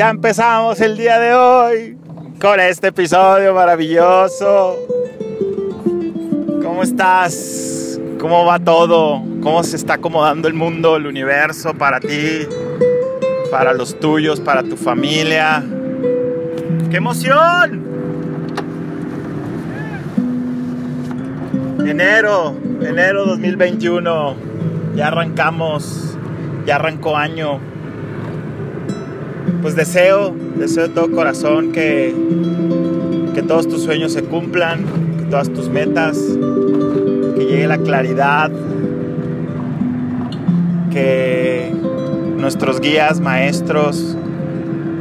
Ya empezamos el día de hoy con este episodio maravilloso. ¿Cómo estás? ¿Cómo va todo? ¿Cómo se está acomodando el mundo, el universo para ti, para los tuyos, para tu familia? ¡Qué emoción! Enero, enero 2021. Ya arrancamos, ya arrancó año. Pues deseo, deseo de todo corazón que, que todos tus sueños se cumplan, que todas tus metas, que llegue la claridad, que nuestros guías, maestros,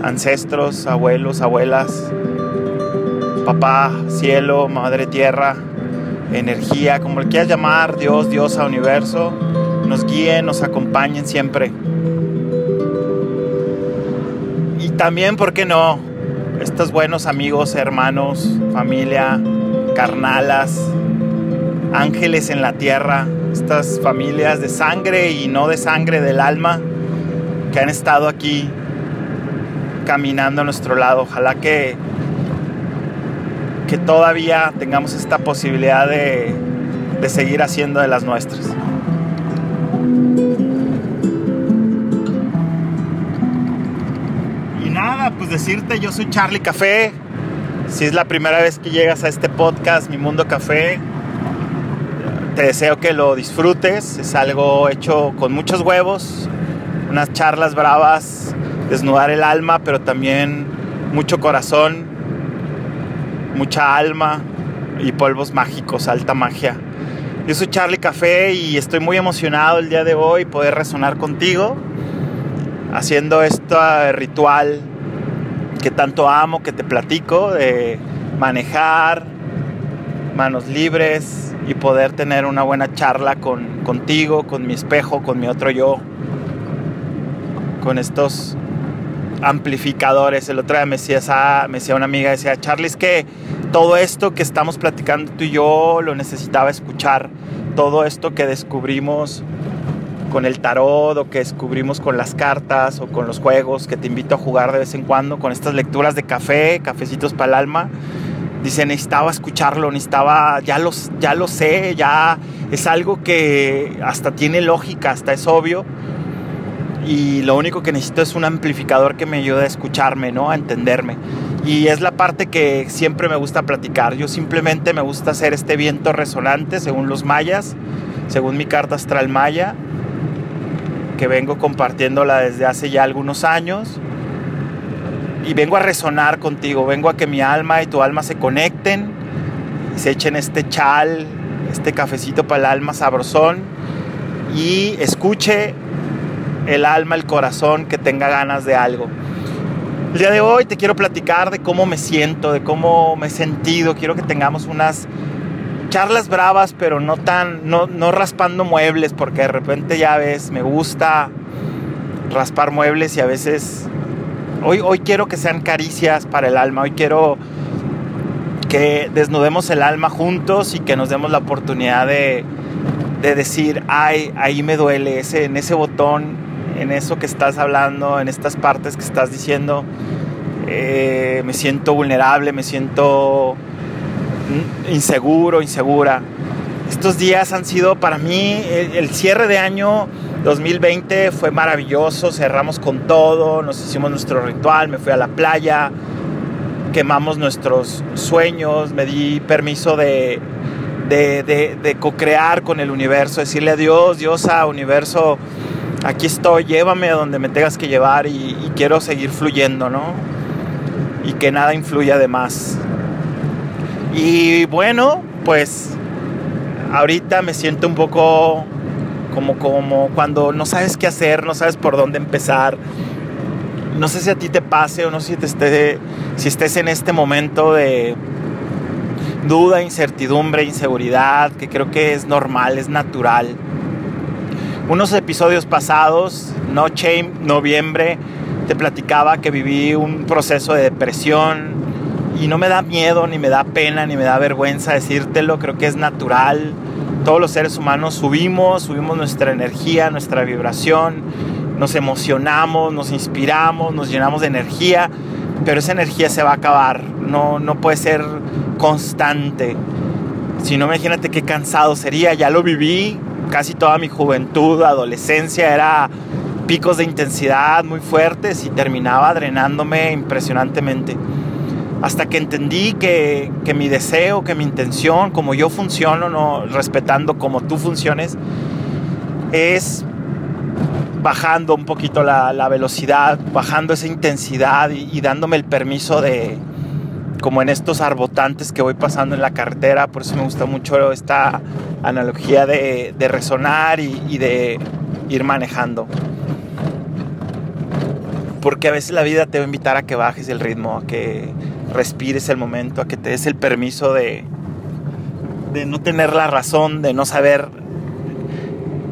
ancestros, abuelos, abuelas, papá, cielo, madre tierra, energía, como le quieras llamar, Dios, Diosa, universo, nos guíen, nos acompañen siempre. También, ¿por qué no? Estos buenos amigos, hermanos, familia, carnalas, ángeles en la tierra, estas familias de sangre y no de sangre del alma que han estado aquí caminando a nuestro lado. Ojalá que, que todavía tengamos esta posibilidad de, de seguir haciendo de las nuestras. Decirte, yo soy Charlie Café. Si es la primera vez que llegas a este podcast, Mi Mundo Café, te deseo que lo disfrutes. Es algo hecho con muchos huevos, unas charlas bravas, desnudar el alma, pero también mucho corazón, mucha alma y polvos mágicos, alta magia. Yo soy Charlie Café y estoy muy emocionado el día de hoy poder resonar contigo haciendo este ritual que tanto amo, que te platico, de manejar, manos libres y poder tener una buena charla con, contigo, con mi espejo, con mi otro yo, con estos amplificadores. El otro día me decía, me decía una amiga, decía, Charlie, es que todo esto que estamos platicando tú y yo lo necesitaba escuchar. Todo esto que descubrimos con el tarot o que descubrimos con las cartas o con los juegos que te invito a jugar de vez en cuando, con estas lecturas de café, cafecitos para el alma. Dice, necesitaba escucharlo, necesitaba, ya, los, ya lo sé, ya es algo que hasta tiene lógica, hasta es obvio. Y lo único que necesito es un amplificador que me ayude a escucharme, ¿no? A entenderme. Y es la parte que siempre me gusta platicar. Yo simplemente me gusta hacer este viento resonante según los mayas, según mi carta astral maya, que vengo compartiéndola desde hace ya algunos años. Y vengo a resonar contigo, vengo a que mi alma y tu alma se conecten, se echen este chal, este cafecito para el alma sabrosón y escuche el alma, el corazón que tenga ganas de algo. El día de hoy te quiero platicar de cómo me siento, de cómo me he sentido. Quiero que tengamos unas charlas bravas, pero no tan, no, no raspando muebles, porque de repente ya ves, me gusta raspar muebles y a veces hoy, hoy quiero que sean caricias para el alma. Hoy quiero que desnudemos el alma juntos y que nos demos la oportunidad de, de decir, ay, ahí me duele, ese, en ese botón, en eso que estás hablando, en estas partes que estás diciendo, eh, me siento vulnerable, me siento inseguro, insegura. Estos días han sido para mí, el, cierre de año 2020 fue maravilloso, cerramos con todo, nos hicimos nuestro ritual, me fui a la playa, quemamos nuestros sueños, me di permiso de, de, de, co-crear con el universo, decirle a Dios, Diosa, universo, aquí estoy, llévame a donde me tengas que llevar y, y, quiero seguir fluyendo, ¿no? Y que nada influya de más. Y bueno, pues ahorita me siento un poco como, como cuando no sabes qué hacer, no sabes por dónde empezar. No sé si a ti te pase o no sé si, te esté, si estés en este momento de duda, incertidumbre, inseguridad, que creo que es normal, es natural. Unos episodios pasados, No Shame, noviembre, te platicaba que viví un proceso de depresión y no me da miedo, ni me da pena, ni me da vergüenza decírtelo, creo que es natural. Todos los seres humanos subimos, subimos nuestra energía, nuestra vibración, nos emocionamos, nos inspiramos, nos llenamos de energía, pero esa energía se va a acabar, no, no puede ser constante. Si no, imagínate qué cansado sería, ya lo viví, casi toda mi juventud, adolescencia, era picos de intensidad muy fuertes y terminaba drenándome impresionantemente. Hasta que entendí que, que mi deseo, que mi intención, como yo funciono, no, respetando como tú funciones, es bajando un poquito la, la velocidad, bajando esa intensidad y, dándome el permiso de, como en estos arbotantes que voy pasando en la carretera, por eso me gusta mucho esta analogía de, de resonar y, y, de ir manejando. Porque a veces la vida te va a invitar a que bajes el ritmo, a que respires el momento, a que te des el permiso de, de no tener la razón, de no saber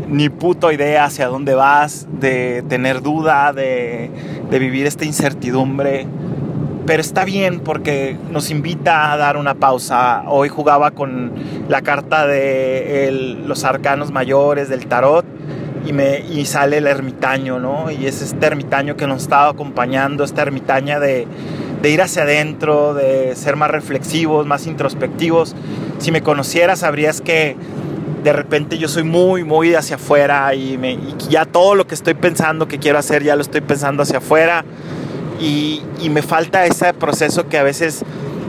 ni puto idea hacia dónde vas, de tener duda, de, de, vivir esta incertidumbre. Pero está bien porque nos invita a dar una pausa. Hoy jugaba con la carta de los arcanos mayores del tarot y, me, y sale el ermitaño, ¿no? Y es este ermitaño que nos estaba acompañando, esta ermitaña de, de ir hacia adentro, de ser más reflexivos, más introspectivos. Si me conocieras, sabrías que de repente yo soy muy, muy hacia afuera y, me, y, ya todo lo que estoy pensando que quiero hacer ya lo estoy pensando hacia afuera y, y, me falta ese proceso que a veces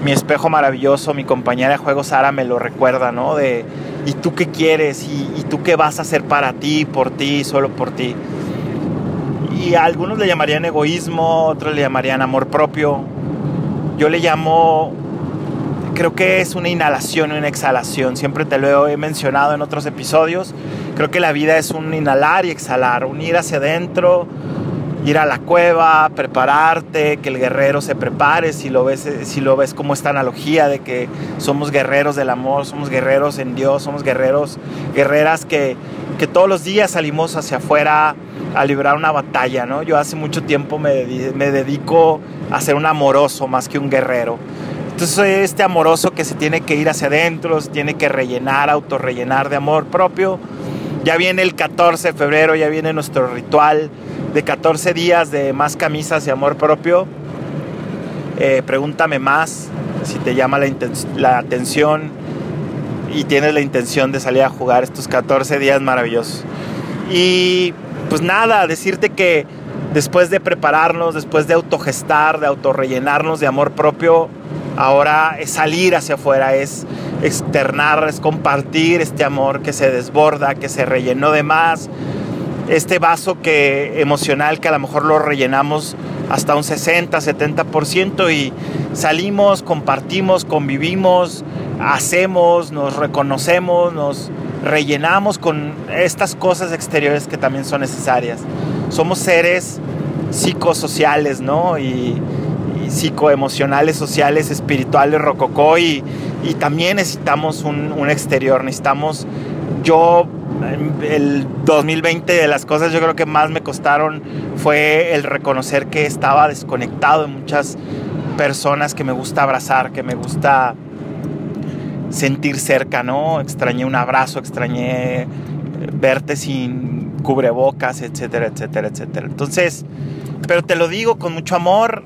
mi espejo maravilloso, mi compañera de juego Sara me lo recuerda, ¿no? De, ¿y tú qué quieres? ¿Y, y tú qué vas a hacer para ti, por ti, solo por ti? Y a algunos le llamarían egoísmo, otros le llamarían amor propio. Yo le llamo creo que es una inhalación una exhalación. Siempre te lo he mencionado en otros episodios. Creo que la vida es un inhalar y exhalar, un ir hacia adentro, ir a la cueva, prepararte, que el guerrero se prepare, si lo ves, si lo ves como esta analogía de que somos guerreros del amor, somos guerreros en Dios, somos guerreros, guerreras que, que todos los días salimos hacia afuera a librar una batalla, ¿no? Yo hace mucho tiempo me, me dedico a ser un amoroso más que un guerrero. Entonces soy este amoroso que se tiene que ir hacia adentro, se tiene que rellenar, autorrellenar de amor propio. Ya viene el 14 de febrero, ya viene nuestro ritual de 14 días de más camisas y amor propio. Eh, pregúntame más si te llama la, la atención y tienes la intención de salir a jugar estos 14 días maravillosos. Y pues nada, decirte que después de prepararnos, después de autogestar, de autorrellenarnos de amor propio, ahora es salir hacia afuera, es externar, es compartir este amor que se desborda, que se rellenó de más, este vaso que emocional que a lo mejor lo rellenamos hasta un 60, 70% y salimos, compartimos, convivimos, hacemos, nos reconocemos, nos rellenamos con estas cosas exteriores que también son necesarias. Somos seres psicosociales, ¿no? Y, psicoemocionales, sociales, espirituales, rococó y, y también necesitamos un, un, exterior, necesitamos, yo, el 2020 de las cosas yo creo que más me costaron fue el reconocer que estaba desconectado de muchas personas que me gusta abrazar, que me gusta sentir cerca, ¿no? Extrañé un abrazo, extrañé verte sin cubrebocas, etcétera, etcétera, etcétera. Entonces, pero te lo digo con mucho amor,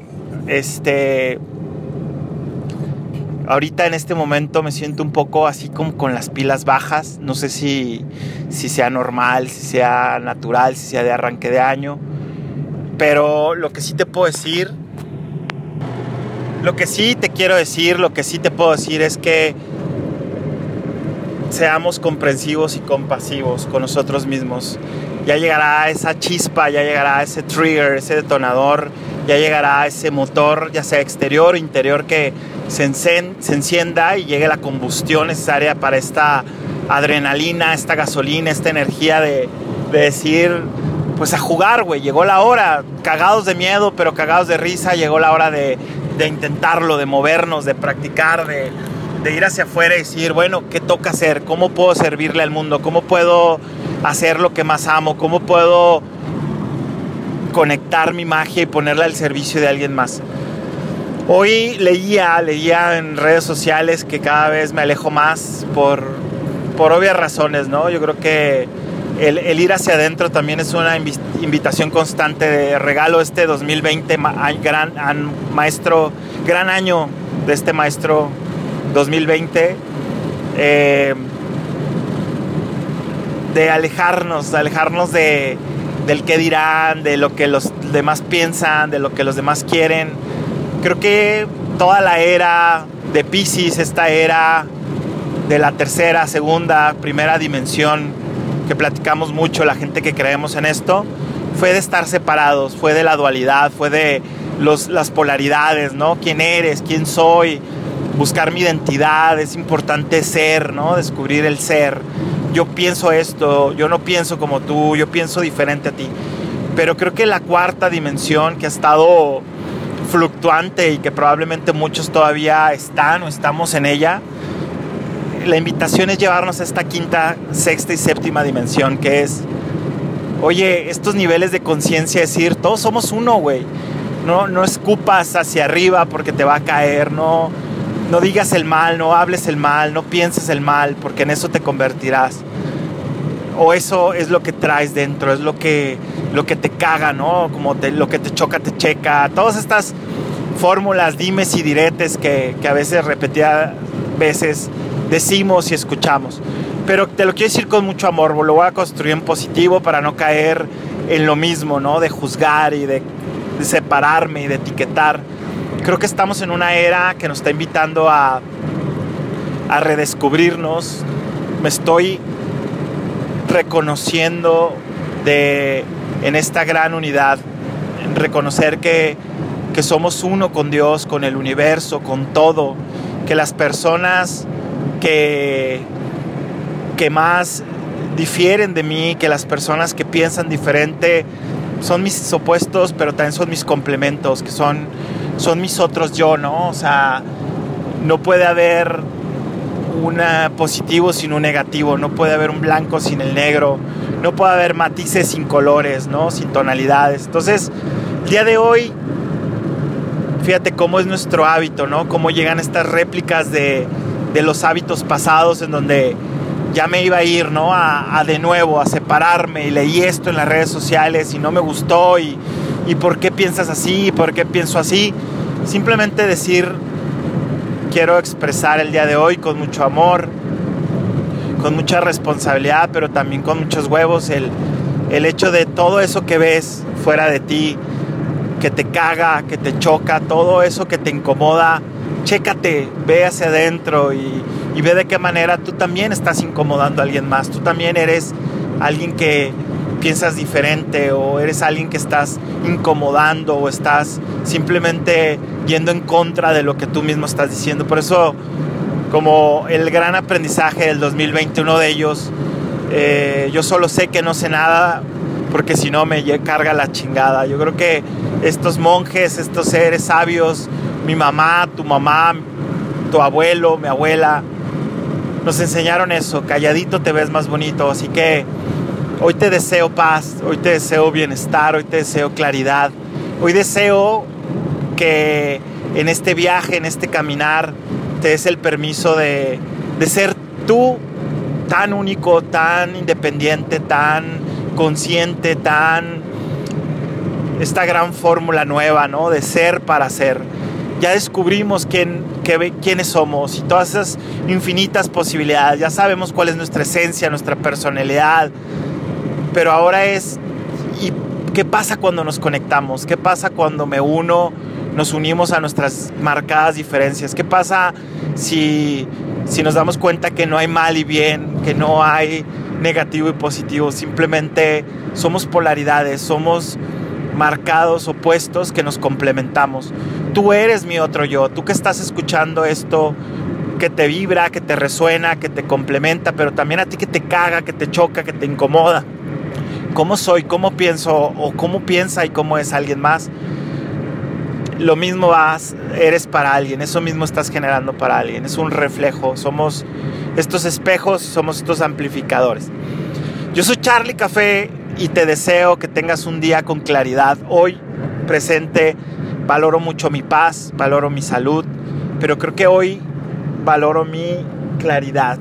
este, ahorita en este momento me siento un poco así como con las pilas bajas. No sé si, si sea normal, si sea natural, si sea de arranque de año. Pero lo que sí te puedo decir, lo que sí te quiero decir, lo que sí te puedo decir es que seamos comprensivos y compasivos con nosotros mismos. Ya llegará esa chispa, ya llegará ese trigger, ese detonador ya llegará ese motor, ya sea exterior o interior, que se, encen, se encienda y llegue la combustión necesaria para esta adrenalina, esta gasolina, esta energía de, de decir, pues a jugar, güey, llegó la hora, cagados de miedo, pero cagados de risa, llegó la hora de, de intentarlo, de movernos, de practicar, de, de ir hacia afuera y decir, bueno, ¿qué toca hacer? ¿Cómo puedo servirle al mundo? ¿Cómo puedo hacer lo que más amo? ¿Cómo puedo conectar mi magia y ponerla al servicio de alguien más. Hoy leía, leía en redes sociales que cada vez me alejo más por, por obvias razones, ¿no? Yo creo que el, ir hacia adentro también es una invitación constante de regalo este 2020, gran maestro, gran año de este maestro 2020. Eh, de alejarnos, de alejarnos de, del que dirán, de lo que los demás piensan, de lo que los demás quieren. Creo que toda la era de Pisces, esta era de la tercera, segunda, primera dimensión, que platicamos mucho, la gente que creemos en esto, fue de estar separados, fue de la dualidad, fue de los, las polaridades, ¿no? ¿Quién eres? ¿Quién soy? Buscar mi identidad, es importante ser, ¿no? Descubrir el ser. Yo pienso esto, yo no pienso como tú, yo pienso diferente a ti. Pero creo que la cuarta dimensión que ha estado fluctuante y que probablemente muchos todavía están o estamos en ella, la invitación es llevarnos a esta quinta, sexta y séptima dimensión, que es, oye, estos niveles de conciencia, decir, todos somos uno, güey. No, no escupas hacia arriba porque te va a caer, no, no digas el mal, no hables el mal, no pienses el mal, porque en eso te convertirás. O eso es lo que traes dentro, es lo que, lo que te caga, ¿no? Como lo que te choca, te checa. Todas estas fórmulas, dimes y diretes que, que a veces repetía veces decimos y escuchamos. Pero te lo quiero decir con mucho amor, lo voy a construir en positivo para no caer en lo mismo, ¿no? De juzgar y de, separarme y de etiquetar. Creo que estamos en una era que nos está invitando a, a redescubrirnos. Me estoy reconociendo de, en esta gran unidad, reconocer que, que somos uno con Dios, con el universo, con todo, que las personas que, que más difieren de mí, que las personas que piensan diferente son mis opuestos, pero también son mis complementos, que son, son mis otros yo, ¿no? O sea, no puede haber un positivo sin un negativo, no puede haber un blanco sin el negro, no puede haber matices sin colores, ¿no? Sin tonalidades. Entonces, el día de hoy, fíjate cómo es nuestro hábito, ¿no? Cómo llegan estas réplicas de, de los hábitos pasados en donde ya me iba a ir, ¿no? A, de nuevo, a separarme y leí esto en las redes sociales y no me gustó y, y por qué piensas así, por qué pienso así. Simplemente decir, quiero expresar el día de hoy con mucho amor, con mucha responsabilidad, pero también con muchos huevos, el, el hecho de todo eso que ves fuera de ti, que te caga, que te choca, todo eso que te incomoda, chécate, ve hacia adentro y, ve de qué manera tú también estás incomodando a alguien más. Tú también eres alguien que piensas diferente o eres alguien que estás incomodando o estás simplemente yendo en contra de lo que tú mismo estás diciendo. Por eso, como el gran aprendizaje del 2021 de ellos, eh, yo solo sé que no sé nada porque si no me carga la chingada. Yo creo que estos monjes, estos seres sabios, mi mamá, tu mamá, tu abuelo, mi abuela, nos enseñaron eso, calladito te ves más bonito, así que hoy te deseo paz, hoy te deseo bienestar, hoy te deseo claridad, hoy deseo que en este viaje, en este caminar, te des el permiso de, de ser tú tan único, tan independiente, tan consciente, tan esta gran fórmula nueva, ¿no? De ser para ser ya descubrimos quién, quiénes somos y todas esas infinitas posibilidades. Ya sabemos cuál es nuestra esencia, nuestra personalidad. Pero ahora es, ¿y qué pasa cuando nos conectamos? ¿Qué pasa cuando me uno, nos unimos a nuestras marcadas diferencias? ¿Qué pasa si, si nos damos cuenta que no hay mal y bien, que no hay negativo y positivo? Simplemente somos polaridades, somos marcados, opuestos, que nos complementamos. Tú eres mi otro yo, tú que estás escuchando esto, que te vibra, que te resuena, que te complementa, pero también a ti que te caga, que te choca, que te incomoda. ¿Cómo soy? ¿Cómo pienso? ¿O cómo piensa y cómo es alguien más? Lo mismo vas, eres para alguien, eso mismo estás generando para alguien, es un reflejo, somos estos espejos, somos estos amplificadores. Yo soy Charlie Café y te deseo que tengas un día con claridad. Hoy, presente, valoro mucho mi paz, valoro mi salud, pero creo que hoy valoro mi claridad,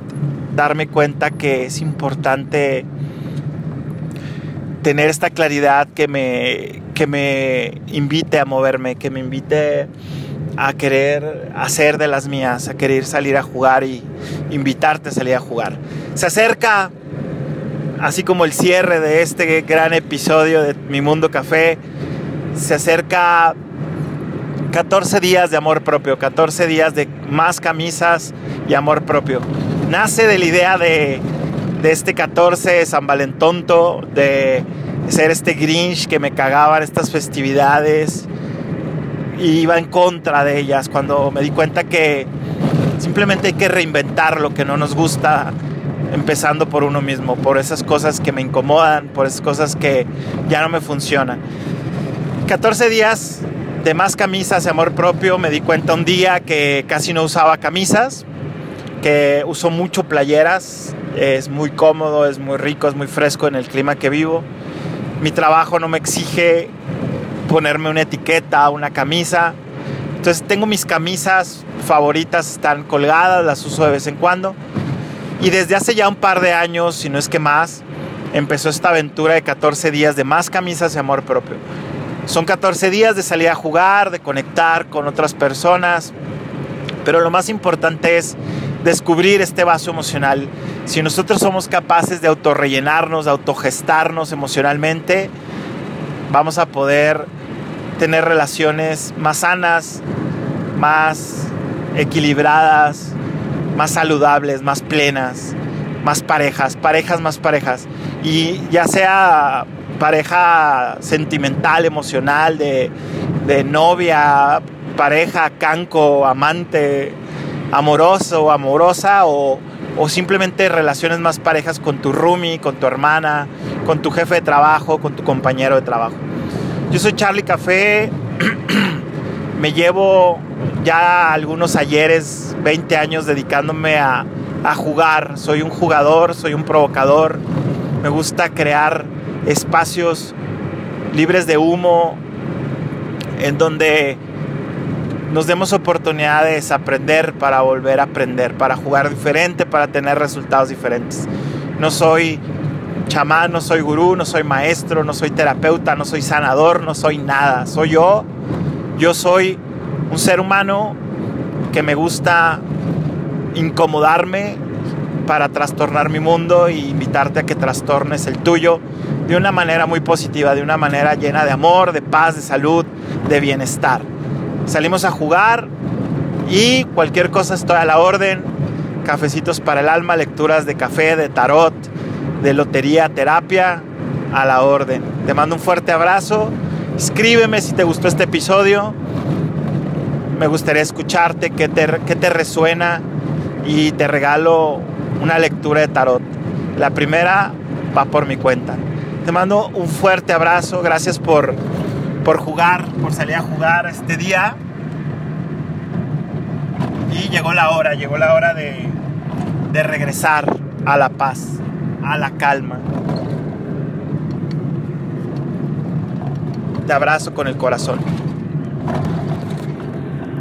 darme cuenta que es importante tener esta claridad que me, que me invite a moverme, que me invite a querer hacer de las mías, a querer salir a jugar y invitarte a salir a jugar. Se acerca, así como el cierre de este gran episodio de Mi Mundo Café, se acerca 14 días de amor propio, 14 días de más camisas y amor propio. Nace de la idea de, de este 14 San Valentonto, de ser este Grinch que me cagaban estas festividades, y iba en contra de ellas cuando me di cuenta que simplemente hay que reinventar lo que no nos gusta empezando por uno mismo, por esas cosas que me incomodan, por esas cosas que ya no me funcionan. 14 días de más camisas de amor propio, me di cuenta un día que casi no usaba camisas, que uso mucho playeras, es muy cómodo, es muy rico, es muy fresco en el clima que vivo. Mi trabajo no me exige ponerme una etiqueta, una camisa. Entonces tengo mis camisas favoritas, están colgadas, las uso de vez en cuando. Y desde hace ya un par de años, si no es que más, empezó esta aventura de 14 días de más camisas y amor propio. Son 14 días de salir a jugar, de conectar con otras personas, pero lo más importante es descubrir este vaso emocional. Si nosotros somos capaces de autorrellenarnos, de autogestarnos emocionalmente, vamos a poder tener relaciones más sanas, más equilibradas, más saludables, más plenas, más parejas, parejas más parejas. Y ya sea pareja sentimental, emocional, de, novia, pareja, canco, amante, amoroso, amorosa o, o simplemente relaciones más parejas con tu roomie, con tu hermana, con tu jefe de trabajo, con tu compañero de trabajo. Yo soy Charlie Café. me llevo ya algunos ayeres, 20 años dedicándome a, a jugar. Soy un jugador, soy un provocador. Me gusta crear espacios libres de humo en donde nos demos oportunidades aprender para volver a aprender, para jugar diferente, para tener resultados diferentes. No soy chamán, no soy gurú, no soy maestro, no soy terapeuta, no soy sanador, no soy nada. Soy yo. Yo soy un ser humano que me gusta incomodarme para trastornar mi mundo e invitarte a que trastornes el tuyo de una manera muy positiva, de una manera llena de amor, de paz, de salud, de bienestar. Salimos a jugar y cualquier cosa estoy a la orden. Cafecitos para el alma, lecturas de café, de tarot, de Lotería Terapia a la orden. Te mando un fuerte abrazo. Escríbeme si te gustó este episodio. Me gustaría escucharte, qué te, qué te resuena y te regalo una lectura de tarot. La primera va por mi cuenta. Te mando un fuerte abrazo. Gracias por, por jugar, por salir a jugar este día. Y llegó la hora, llegó la hora de, de regresar a la paz a la calma. Te abrazo con el corazón.